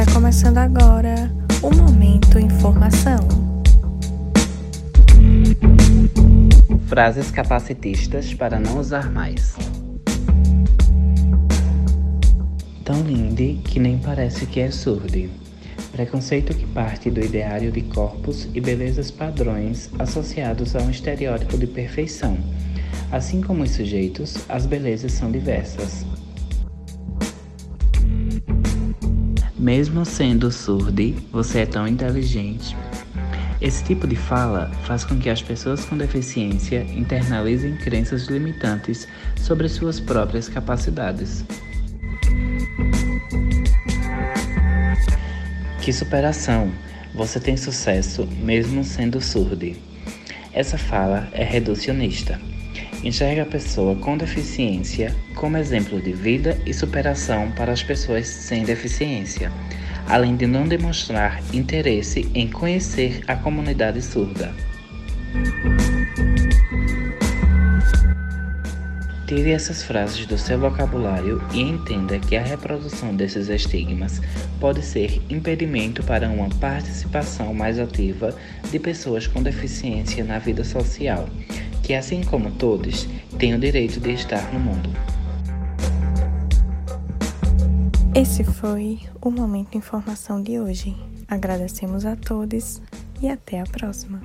Está começando agora o Momento Informação. Frases capacitistas para não usar mais. Tão linde que nem parece que é surdo. Preconceito que parte do ideário de corpos e belezas padrões associados a um estereótipo de perfeição. Assim como os sujeitos, as belezas são diversas. Mesmo sendo surdo, você é tão inteligente. Esse tipo de fala faz com que as pessoas com deficiência internalizem crenças limitantes sobre suas próprias capacidades. Que superação! Você tem sucesso mesmo sendo surdo. Essa fala é reducionista enxerga a pessoa com deficiência como exemplo de vida e superação para as pessoas sem deficiência, além de não demonstrar interesse em conhecer a comunidade surda. Tire essas frases do seu vocabulário e entenda que a reprodução desses estigmas pode ser impedimento para uma participação mais ativa de pessoas com deficiência na vida social que, assim como todos, têm o direito de estar no mundo. Esse foi o Momento Informação de hoje. Agradecemos a todos e até a próxima.